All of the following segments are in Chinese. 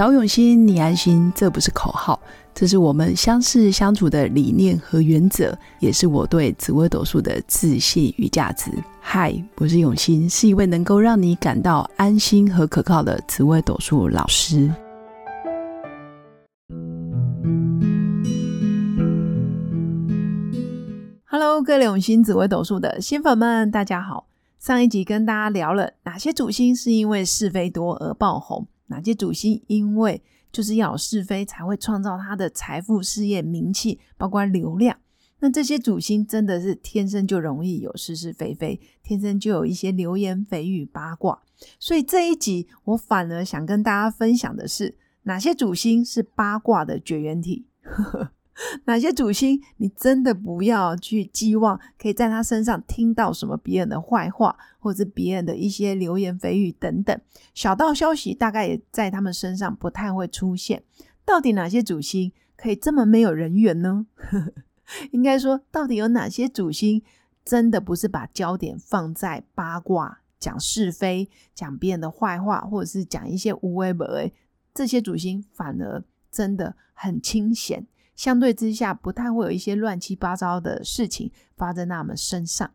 找永新，你安心，这不是口号，这是我们相识相处的理念和原则，也是我对紫微斗数的自信与价值。嗨，我是永新，是一位能够让你感到安心和可靠的紫微斗数老师。Hello，各位永新紫微斗数的新粉们，大家好。上一集跟大家聊了哪些主星是因为是非多而爆红。哪些主星因为就是要有是非才会创造他的财富、事业、名气，包括流量？那这些主星真的是天生就容易有是是非非，天生就有一些流言蜚语、八卦。所以这一集我反而想跟大家分享的是，哪些主星是八卦的绝缘体。呵 呵 哪些主星，你真的不要去寄望可以在他身上听到什么别人的坏话，或者是别人的一些流言蜚语等等小道消息，大概也在他们身上不太会出现。到底哪些主星可以这么没有人缘呢？应该说，到底有哪些主星真的不是把焦点放在八卦、讲是非、讲别人的坏话，或者是讲一些无为不为？这些主星反而真的很清闲。相对之下，不太会有一些乱七八糟的事情发生在他们身上。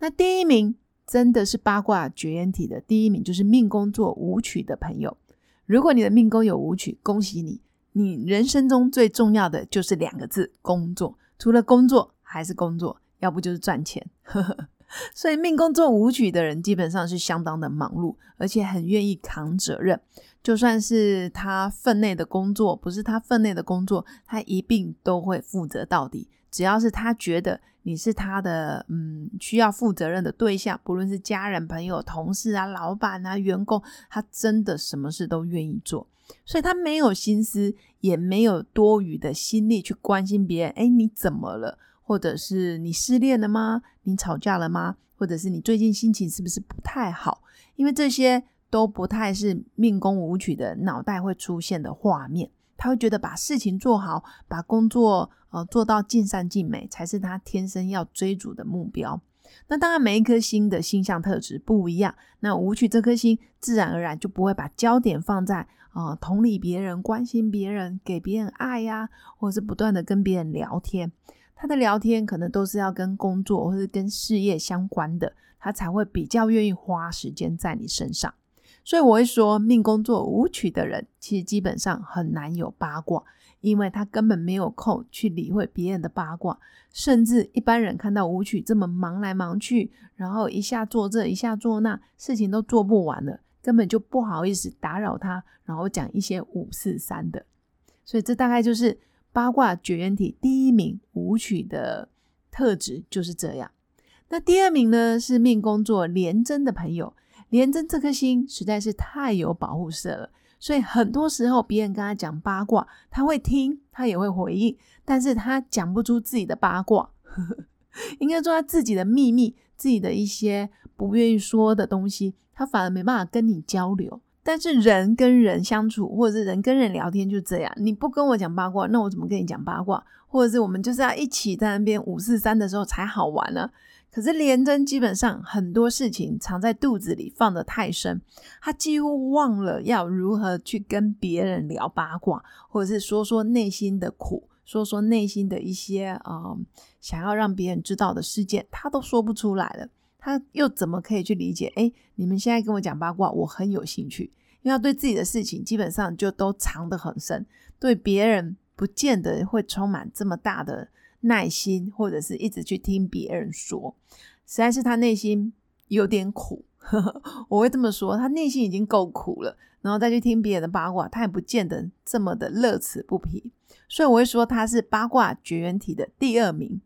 那第一名真的是八卦绝缘体的第一名，就是命宫做舞曲的朋友。如果你的命宫有舞曲，恭喜你，你人生中最重要的就是两个字：工作。除了工作还是工作，要不就是赚钱。呵 呵所以命宫做武曲的人，基本上是相当的忙碌，而且很愿意扛责任。就算是他分内的工作，不是他分内的工作，他一并都会负责到底。只要是他觉得你是他的，嗯，需要负责任的对象，不论是家人、朋友、同事啊、老板啊、员工，他真的什么事都愿意做。所以他没有心思，也没有多余的心力去关心别人。哎，你怎么了？或者是你失恋了吗？你吵架了吗？或者是你最近心情是不是不太好？因为这些。都不太是命宫舞曲的脑袋会出现的画面，他会觉得把事情做好，把工作呃做到尽善尽美，才是他天生要追逐的目标。那当然，每一颗星的星象特质不一样，那舞曲这颗星自然而然就不会把焦点放在啊同理别人、关心别人、给别人爱呀，或者是不断的跟别人聊天。他的聊天可能都是要跟工作或是跟事业相关的，他才会比较愿意花时间在你身上。所以我会说，命宫做舞曲的人，其实基本上很难有八卦，因为他根本没有空去理会别人的八卦。甚至一般人看到舞曲这么忙来忙去，然后一下做这一下做那，事情都做不完了，根本就不好意思打扰他，然后讲一些五四三的。所以这大概就是八卦绝缘体第一名舞曲的特质就是这样。那第二名呢，是命宫座廉贞的朋友。廉贞这颗星实在是太有保护色了，所以很多时候别人跟他讲八卦，他会听，他也会回应，但是他讲不出自己的八卦，应该说他自己的秘密，自己的一些不愿意说的东西，他反而没办法跟你交流。但是人跟人相处，或者是人跟人聊天，就这样，你不跟我讲八卦，那我怎么跟你讲八卦？或者是我们就是要一起在那边五四三的时候才好玩呢？可是连真基本上很多事情藏在肚子里放得太深，他几乎忘了要如何去跟别人聊八卦，或者是说说内心的苦，说说内心的一些啊想要让别人知道的事件，他都说不出来了。他又怎么可以去理解？哎，你们现在跟我讲八卦，我很有兴趣，因为他对自己的事情基本上就都藏得很深，对别人不见得会充满这么大的。耐心，或者是一直去听别人说，实在是他内心有点苦。我会这么说，他内心已经够苦了，然后再去听别人的八卦，他也不见得这么的乐此不疲。所以我会说他是八卦绝缘体的第二名。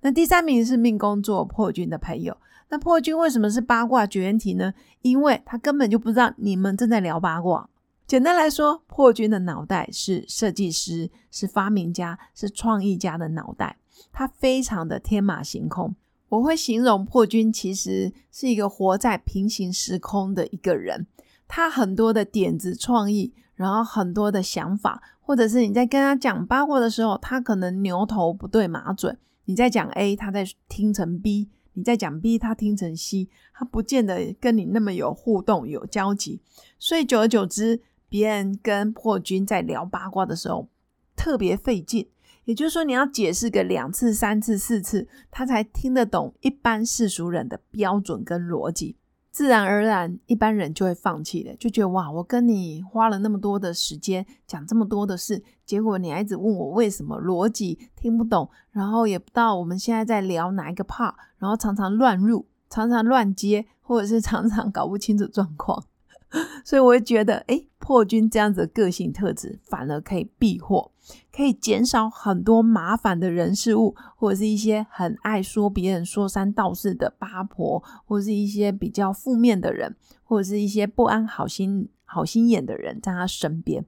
那第三名是命宫做破军的朋友。那破军为什么是八卦绝缘体呢？因为他根本就不知道你们正在聊八卦。简单来说，破军的脑袋是设计师、是发明家、是创意家的脑袋，他非常的天马行空。我会形容破军其实是一个活在平行时空的一个人，他很多的点子创意，然后很多的想法，或者是你在跟他讲八卦的时候，他可能牛头不对马嘴。你在讲 A，他在听成 B；你在讲 B，他听成 C，他不见得跟你那么有互动、有交集。所以久而久之。别人跟破军在聊八卦的时候特别费劲。也就是说，你要解释个两次、三次、四次，他才听得懂一般世俗人的标准跟逻辑。自然而然，一般人就会放弃了，就觉得哇，我跟你花了那么多的时间讲这么多的事，结果你还一直问我为什么逻辑听不懂，然后也不知道我们现在在聊哪一个 part，然后常常乱入，常常乱接，或者是常常搞不清楚状况。所以我会觉得，哎，破军这样子的个性特质，反而可以避祸，可以减少很多麻烦的人事物，或者是一些很爱说别人说三道四的八婆，或者是一些比较负面的人，或者是一些不安好心好心眼的人在他身边。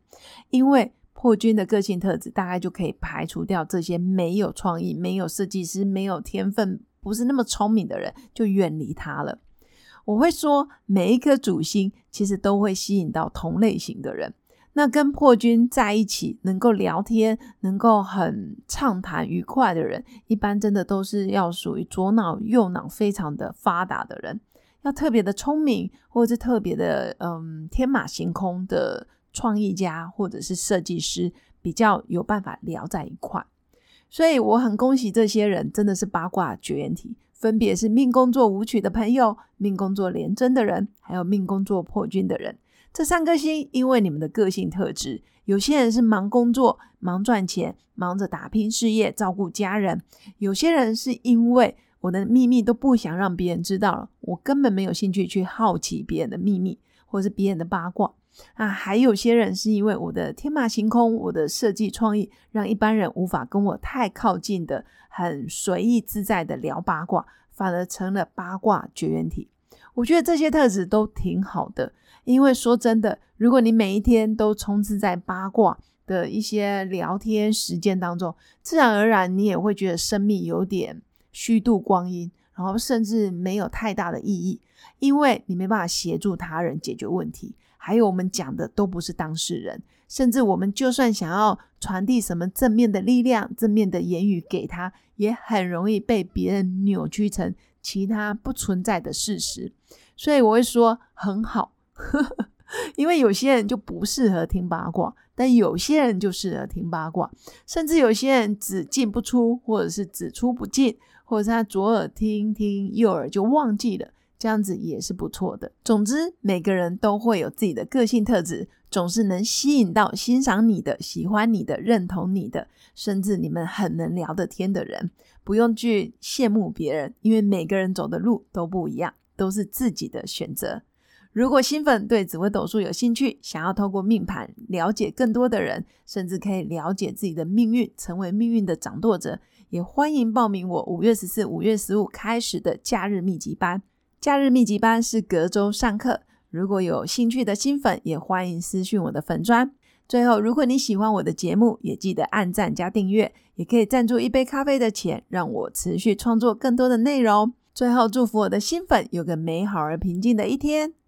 因为破军的个性特质，大概就可以排除掉这些没有创意、没有设计师、没有天分、不是那么聪明的人，就远离他了。我会说，每一颗主星其实都会吸引到同类型的人。那跟破军在一起，能够聊天，能够很畅谈愉快的人，一般真的都是要属于左脑右脑非常的发达的人，要特别的聪明，或者是特别的嗯天马行空的创意家，或者是设计师，比较有办法聊在一块。所以我很恭喜这些人，真的是八卦绝缘体。分别是命宫作舞曲的朋友、命宫作廉贞的人，还有命宫作破军的人。这三颗星，因为你们的个性特质，有些人是忙工作、忙赚钱、忙着打拼事业、照顾家人；有些人是因为我的秘密都不想让别人知道了，我根本没有兴趣去好奇别人的秘密，或是别人的八卦。啊，还有些人是因为我的天马行空，我的设计创意，让一般人无法跟我太靠近的，很随意自在的聊八卦，反而成了八卦绝缘体。我觉得这些特质都挺好的，因为说真的，如果你每一天都充斥在八卦的一些聊天时间当中，自然而然你也会觉得生命有点虚度光阴，然后甚至没有太大的意义，因为你没办法协助他人解决问题。还有我们讲的都不是当事人，甚至我们就算想要传递什么正面的力量、正面的言语给他，也很容易被别人扭曲成其他不存在的事实。所以我会说很好，因为有些人就不适合听八卦，但有些人就适合听八卦，甚至有些人只进不出，或者是只出不进，或者是他左耳听听，右耳就忘记了。这样子也是不错的。总之，每个人都会有自己的个性特质，总是能吸引到欣赏你的、喜欢你的、认同你的，甚至你们很能聊得天的人。不用去羡慕别人，因为每个人走的路都不一样，都是自己的选择。如果新粉对紫微斗数有兴趣，想要透过命盘了解更多的人，甚至可以了解自己的命运，成为命运的掌舵者，也欢迎报名我五月十四、五月十五开始的假日密集班。假日密集班是隔周上课，如果有兴趣的新粉，也欢迎私讯我的粉砖。最后，如果你喜欢我的节目，也记得按赞加订阅，也可以赞助一杯咖啡的钱，让我持续创作更多的内容。最后，祝福我的新粉有个美好而平静的一天。